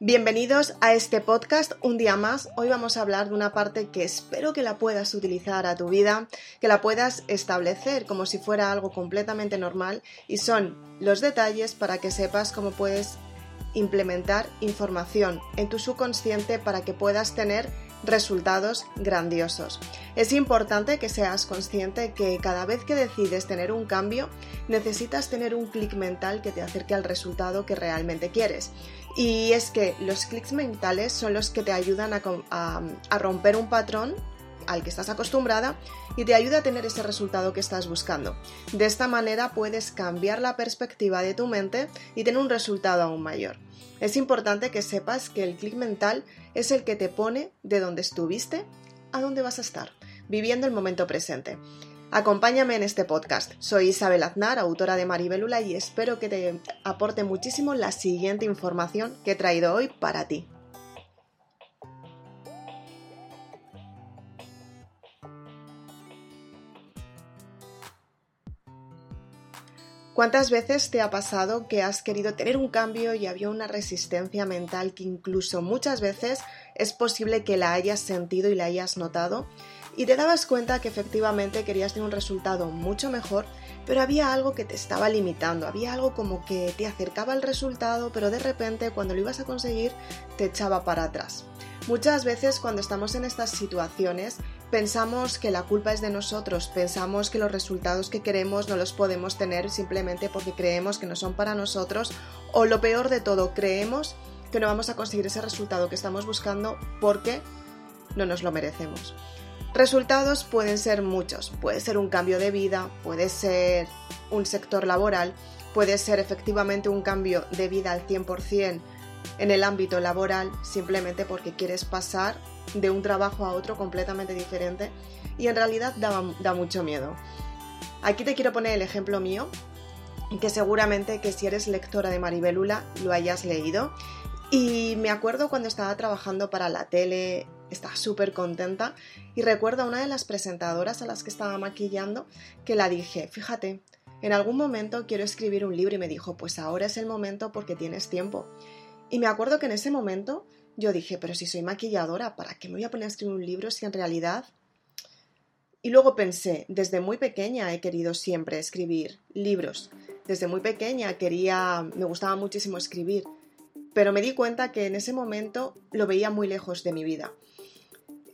Bienvenidos a este podcast un día más. Hoy vamos a hablar de una parte que espero que la puedas utilizar a tu vida, que la puedas establecer como si fuera algo completamente normal y son los detalles para que sepas cómo puedes implementar información en tu subconsciente para que puedas tener resultados grandiosos. Es importante que seas consciente que cada vez que decides tener un cambio, necesitas tener un clic mental que te acerque al resultado que realmente quieres. Y es que los clics mentales son los que te ayudan a, romper un patrón al que estás acostumbrada y te ayuda a tener ese resultado que estás buscando. De esta manera puedes cambiar la perspectiva de tu mente y tener un resultado aún mayor. Es importante que sepas que el clic mental es el que te pone de donde estuviste a dónde vas a estar, viviendo el momento presente. Acompáñame en este podcast. Soy Isabel Aznar, autora de Maribelula, y espero que te aporte muchísimo la siguiente información que he traído hoy para ti. ¿Cuántas veces te ha pasado que has querido tener un cambio y había una resistencia mental que incluso muchas veces es posible que la hayas sentido y la hayas notado? Y te dabas cuenta que efectivamente querías tener un resultado mucho mejor, pero había algo que te estaba limitando, había algo como que te acercaba al resultado, pero de repente cuando lo ibas a conseguir te echaba para atrás. Muchas veces cuando estamos en estas situaciones pensamos que la culpa es de nosotros, pensamos que los resultados que queremos no los podemos tener simplemente porque creemos que no son para nosotros o lo peor de todo, creemos que no vamos a conseguir ese resultado que estamos buscando porque no nos lo merecemos. Resultados pueden ser muchos, puede ser un cambio de vida, puede ser un sector laboral, puede ser efectivamente un cambio de vida al 100% en el ámbito laboral simplemente porque quieres pasar de un trabajo a otro completamente diferente y en realidad da, mucho miedo. Aquí te quiero poner el ejemplo mío, que seguramente que si eres lectora de Maribelula lo hayas leído. Y me acuerdo cuando estaba trabajando para la tele, estaba súper contenta y recuerdo a una de las presentadoras a las que estaba maquillando que la dije, fíjate, en algún momento quiero escribir un libro y me dijo, pues ahora es el momento porque tienes tiempo. Y me acuerdo que en ese momento yo dije, pero si soy maquilladora, ¿para qué me voy a poner a escribir un libro si en realidad... Y luego pensé, desde muy pequeña he querido siempre escribir libros. Desde muy pequeña quería, me gustaba muchísimo escribir, pero me di cuenta que en ese momento lo veía muy lejos de mi vida.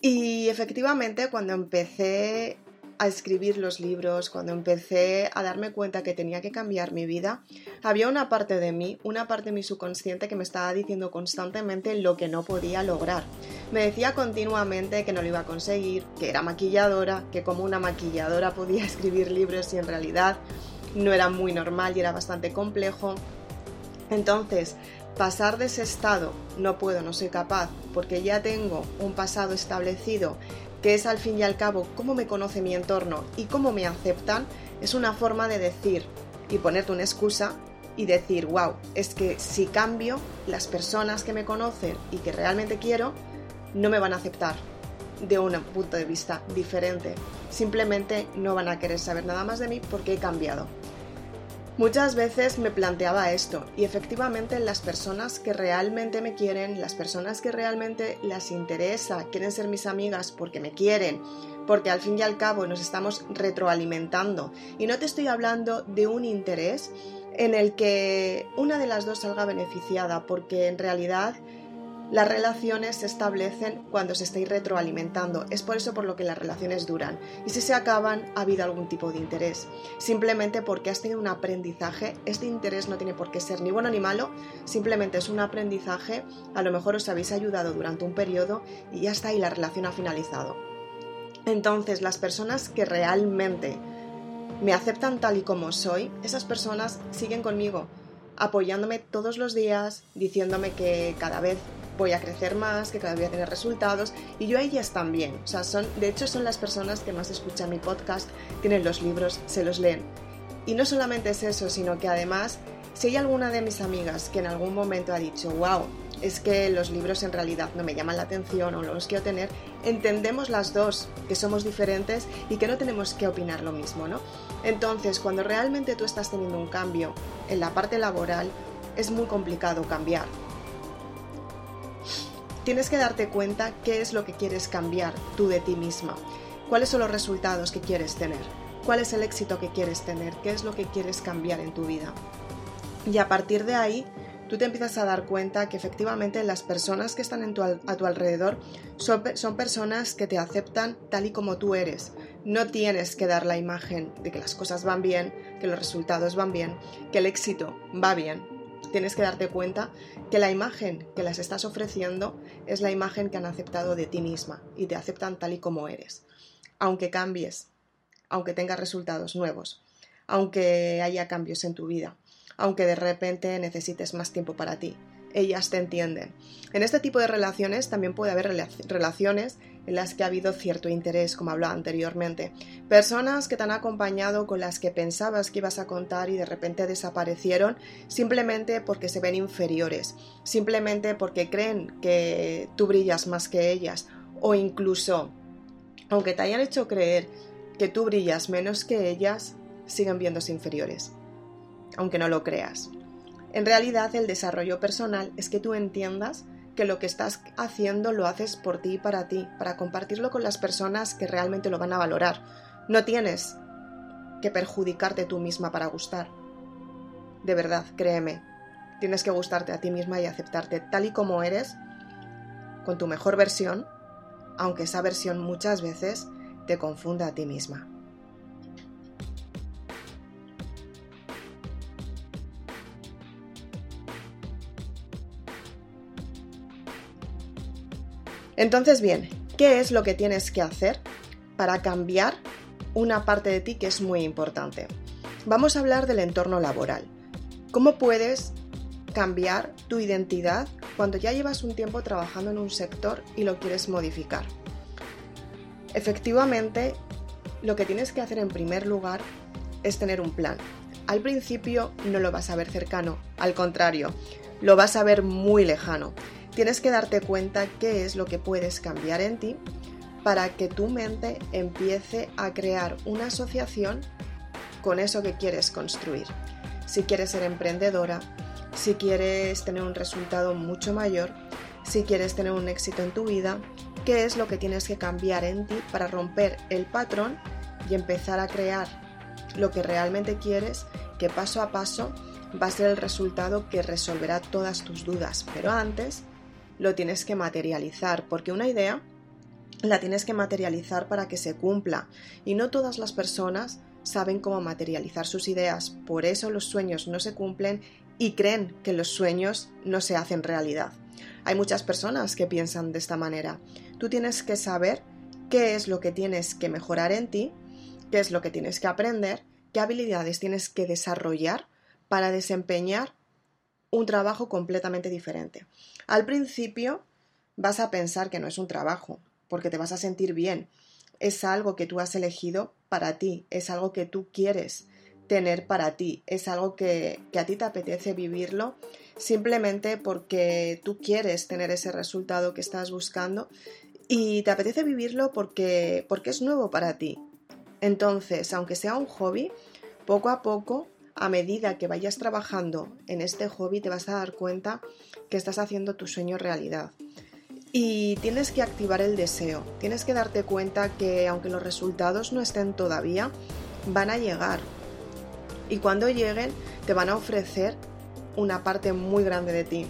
Y efectivamente, cuando empecé a escribir los libros, cuando empecé a darme cuenta que tenía que cambiar mi vida, había una parte de mí, una parte de mi subconsciente que me estaba diciendo constantemente lo que no podía lograr. Me decía continuamente que no lo iba a conseguir, que era maquilladora, que como una maquilladora podía escribir libros y en realidad no era muy normal y era bastante complejo. Entonces, pasar de ese estado, no puedo, no soy capaz, porque ya tengo un pasado establecido que es al fin y al cabo cómo me conoce mi entorno y cómo me aceptan, es una forma de decir y ponerte una excusa y decir, wow, es que si cambio, las personas que me conocen y que realmente quiero, no me van a aceptar de un punto de vista diferente. Simplemente no van a querer saber nada más de mí porque he cambiado. Muchas veces me planteaba esto y efectivamente las personas que realmente me quieren, las personas que realmente las interesa, quieren ser mis amigas porque me quieren, porque al fin y al cabo nos estamos retroalimentando. Y no te estoy hablando de un interés en el que una de las dos salga beneficiada, porque en realidad las relaciones se establecen cuando se estáis retroalimentando. Es por eso por lo que las relaciones duran. Y si se acaban, ha habido algún tipo de interés. Simplemente porque has tenido un aprendizaje. Este interés no tiene por qué ser ni bueno ni malo. Simplemente es un aprendizaje. A lo mejor os habéis ayudado durante un periodo y ya está y la relación ha finalizado. Entonces, las personas que realmente me aceptan tal y como soy, esas personas siguen conmigo, apoyándome todos los días, diciéndome que cada vez voy a crecer más, que cada vez voy a tener resultados y yo a ellas también. O sea, son, de hecho son las personas que más escuchan mi podcast, tienen los libros, se los leen. Y no solamente es eso, sino que además, si hay alguna de mis amigas que en algún momento ha dicho, wow, es que los libros en realidad no me llaman la atención o no los quiero tener, entendemos las dos que somos diferentes y que no tenemos que opinar lo mismo, ¿no? Entonces, cuando realmente tú estás teniendo un cambio en la parte laboral, es muy complicado cambiar tienes que darte cuenta qué es lo que quieres cambiar tú de ti misma, cuáles son los resultados que quieres tener, cuál es el éxito que quieres tener, qué es lo que quieres cambiar en tu vida. Y a partir de ahí, tú te empiezas a dar cuenta que efectivamente las personas que están a tu alrededor son, son personas que te aceptan tal y como tú eres. No tienes que dar la imagen de que las cosas van bien, que los resultados van bien, que el éxito va bien tienes que darte cuenta que la imagen que las estás ofreciendo es la imagen que han aceptado de ti misma y te aceptan tal y como eres. Aunque cambies, aunque tengas resultados nuevos, aunque haya cambios en tu vida, aunque de repente necesites más tiempo para ti, ellas te entienden. En este tipo de relaciones también puede haber relaciones en las que ha habido cierto interés, como hablaba anteriormente. Personas que te han acompañado con las que pensabas que ibas a contar y de repente desaparecieron simplemente porque se ven inferiores, simplemente porque creen que tú brillas más que ellas o incluso, aunque te hayan hecho creer que tú brillas menos que ellas, siguen viéndose inferiores, aunque no lo creas. En realidad el desarrollo personal es que tú entiendas que lo que estás haciendo lo haces por ti y para ti, para compartirlo con las personas que realmente lo van a valorar. No tienes que perjudicarte tú misma para gustar. De verdad, créeme, tienes que gustarte a ti misma y aceptarte tal y como eres, con tu mejor versión, aunque esa versión muchas veces te confunda a ti misma. Entonces, bien, ¿qué es lo que tienes que hacer para cambiar una parte de ti que es muy importante? Vamos a hablar del entorno laboral. ¿Cómo puedes cambiar tu identidad cuando ya llevas un tiempo trabajando en un sector y lo quieres modificar? Efectivamente, lo que tienes que hacer en primer lugar es tener un plan. Al principio no lo vas a ver cercano, al contrario, lo vas a ver muy lejano tienes que darte cuenta qué es lo que puedes cambiar en ti para que tu mente empiece a crear una asociación con eso que quieres construir. Si quieres ser emprendedora, si quieres tener un resultado mucho mayor, si quieres tener un éxito en tu vida, qué es lo que tienes que cambiar en ti para romper el patrón y empezar a crear lo que realmente quieres, que paso a paso va a ser el resultado que resolverá todas tus dudas. Pero antes lo tienes que materializar, porque una idea la tienes que materializar para que se cumpla y no todas las personas saben cómo materializar sus ideas, por eso los sueños no se cumplen y creen que los sueños no se hacen realidad. Hay muchas personas que piensan de esta manera. Tú tienes que saber qué es lo que tienes que mejorar en ti, qué es lo que tienes que aprender, qué habilidades tienes que desarrollar para desempeñar un trabajo completamente diferente. Al principio vas a pensar que no es un trabajo, porque te vas a sentir bien. Es algo que tú has elegido para ti, es algo que tú quieres tener para ti, es algo que, a ti te apetece vivirlo simplemente porque tú quieres tener ese resultado que estás buscando y te apetece vivirlo porque, porque es nuevo para ti. Entonces, aunque sea un hobby, poco a poco a medida que vayas trabajando en este hobby te vas a dar cuenta que estás haciendo tu sueño realidad. Y tienes que activar el deseo, tienes que darte cuenta que aunque los resultados no estén todavía, van a llegar. Y cuando lleguen te van a ofrecer una parte muy grande de ti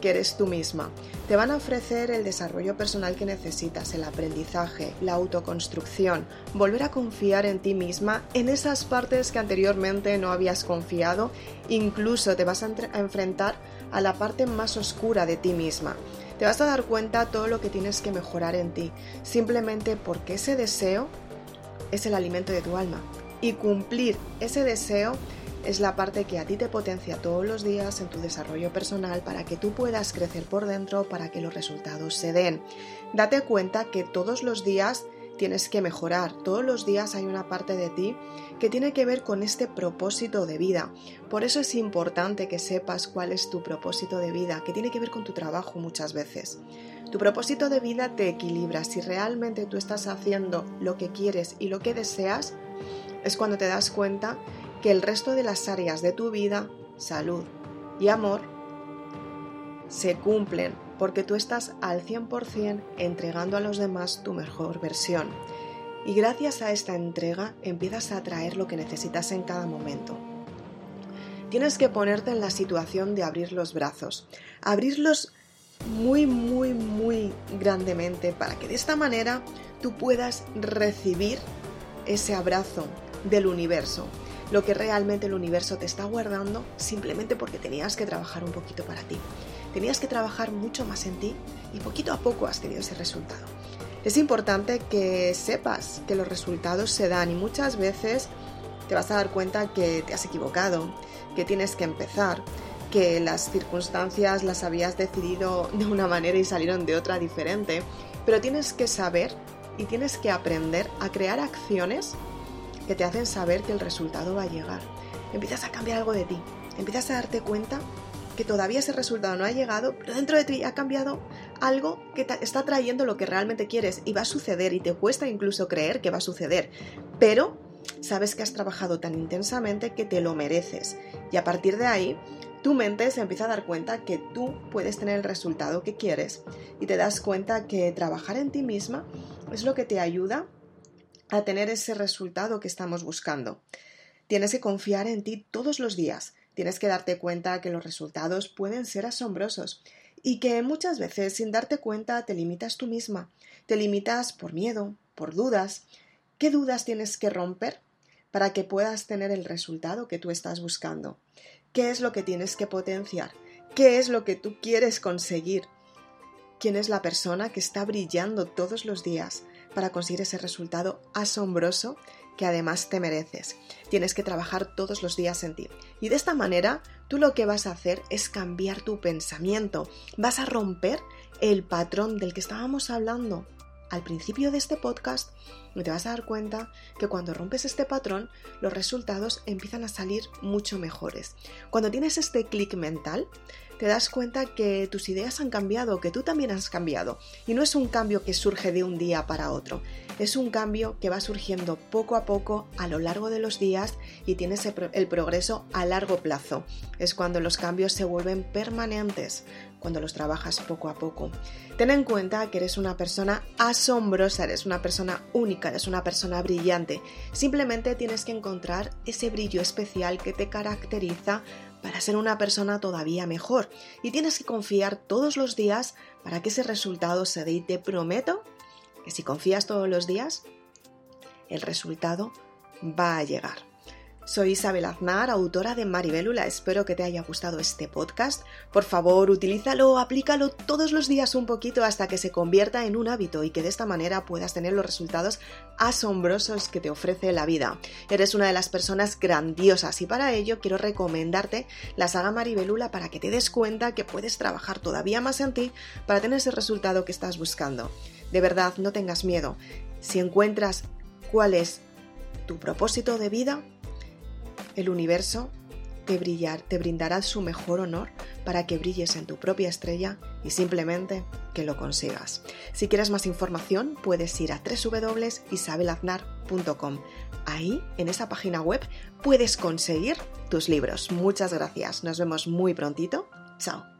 que eres tú misma. Te van a ofrecer el desarrollo personal que necesitas, el aprendizaje, la autoconstrucción, volver a confiar en ti misma en esas partes que anteriormente no habías confiado, incluso te vas a, enfrentar a la parte más oscura de ti misma. Te vas a dar cuenta todo lo que tienes que mejorar en ti, simplemente porque ese deseo es el alimento de tu alma. Y cumplir ese deseo es la parte que a ti te potencia todos los días en tu desarrollo personal para que tú puedas crecer por dentro, para que los resultados se den. Date cuenta que todos los días tienes que mejorar, todos los días hay una parte de ti que tiene que ver con este propósito de vida. Por eso es importante que sepas cuál es tu propósito de vida, que tiene que ver con tu trabajo muchas veces. Tu propósito de vida te equilibra. Si realmente tú estás haciendo lo que quieres y lo que deseas, es cuando te das cuenta que el resto de las áreas de tu vida, salud y amor, se cumplen porque tú estás al 100% entregando a los demás tu mejor versión. Y gracias a esta entrega empiezas a atraer lo que necesitas en cada momento. Tienes que ponerte en la situación de abrir los brazos, abrirlos muy, muy, muy grandemente para que de esta manera tú puedas recibir ese abrazo del universo, lo que realmente el universo te está guardando simplemente porque tenías que trabajar un poquito para ti. Tenías que trabajar mucho más en ti y poquito a poco has tenido ese resultado. Es importante que sepas que los resultados se dan y muchas veces te vas a dar cuenta que te has equivocado, que tienes que empezar, que las circunstancias las habías decidido de una manera y salieron de otra diferente, pero tienes que saber y tienes que aprender a crear acciones que te hacen saber que el resultado va a llegar. Empiezas a cambiar algo de ti, empiezas a darte cuenta que todavía ese resultado no ha llegado, pero dentro de ti ha cambiado algo que te está trayendo lo que realmente quieres y va a suceder y te cuesta incluso creer que va a suceder, pero sabes que has trabajado tan intensamente que te lo mereces. Y a partir de ahí tu mente se empieza a dar cuenta que tú puedes tener el resultado que quieres y te das cuenta que trabajar en ti misma es lo que te ayuda a tener ese resultado que estamos buscando. Tienes que confiar en ti todos los días. Tienes que darte cuenta que los resultados pueden ser asombrosos y que muchas veces sin darte cuenta te limitas tú misma. Te limitas por miedo, por dudas. ¿Qué dudas tienes que romper para que puedas tener el resultado que tú estás buscando? ¿Qué es lo que tienes que potenciar? ¿Qué es lo que tú quieres conseguir? ¿Quién es la persona que está brillando todos los días para conseguir ese resultado asombroso que además te mereces. Tienes que trabajar todos los días en ti. Y de esta manera, tú lo que vas a hacer es cambiar tu pensamiento. Vas a romper el patrón del que estábamos hablando al principio de este podcast y te vas a dar cuenta que cuando rompes este patrón, los resultados empiezan a salir mucho mejores. Cuando tienes este clic mental, te das cuenta que tus ideas han cambiado, que tú también has cambiado. Y no es un cambio que surge de un día para otro, es un cambio que va surgiendo poco a poco a lo largo de los días y tienes el progreso a largo plazo. Es cuando los cambios se vuelven permanentes, cuando los trabajas poco a poco. Ten en cuenta que eres una persona asombrosa, eres una persona única, eres una persona brillante. Simplemente tienes que encontrar ese brillo especial que te caracteriza para ser una persona todavía mejor y tienes que confiar todos los días para que ese resultado se dé y te prometo que si confías todos los días, el resultado va a llegar. Soy Isabel Aznar, autora de Maribélula. Espero que te haya gustado este podcast. Por favor, utilízalo, aplícalo todos los días un poquito hasta que se convierta en un hábito y que de esta manera puedas tener los resultados asombrosos que te ofrece la vida. Eres una de las personas grandiosas y para ello quiero recomendarte la saga Maribelula para que te des cuenta que puedes trabajar todavía más en ti para tener ese resultado que estás buscando. De verdad, no tengas miedo. Si encuentras cuál es tu propósito de vida, el universo te, brillar, te brindará su mejor honor para que brilles en tu propia estrella y simplemente que lo consigas. Si quieres más información, puedes ir a www.isabelaznar.com. Ahí, en esa página web, puedes conseguir tus libros. Muchas gracias. Nos vemos muy prontito. Chao.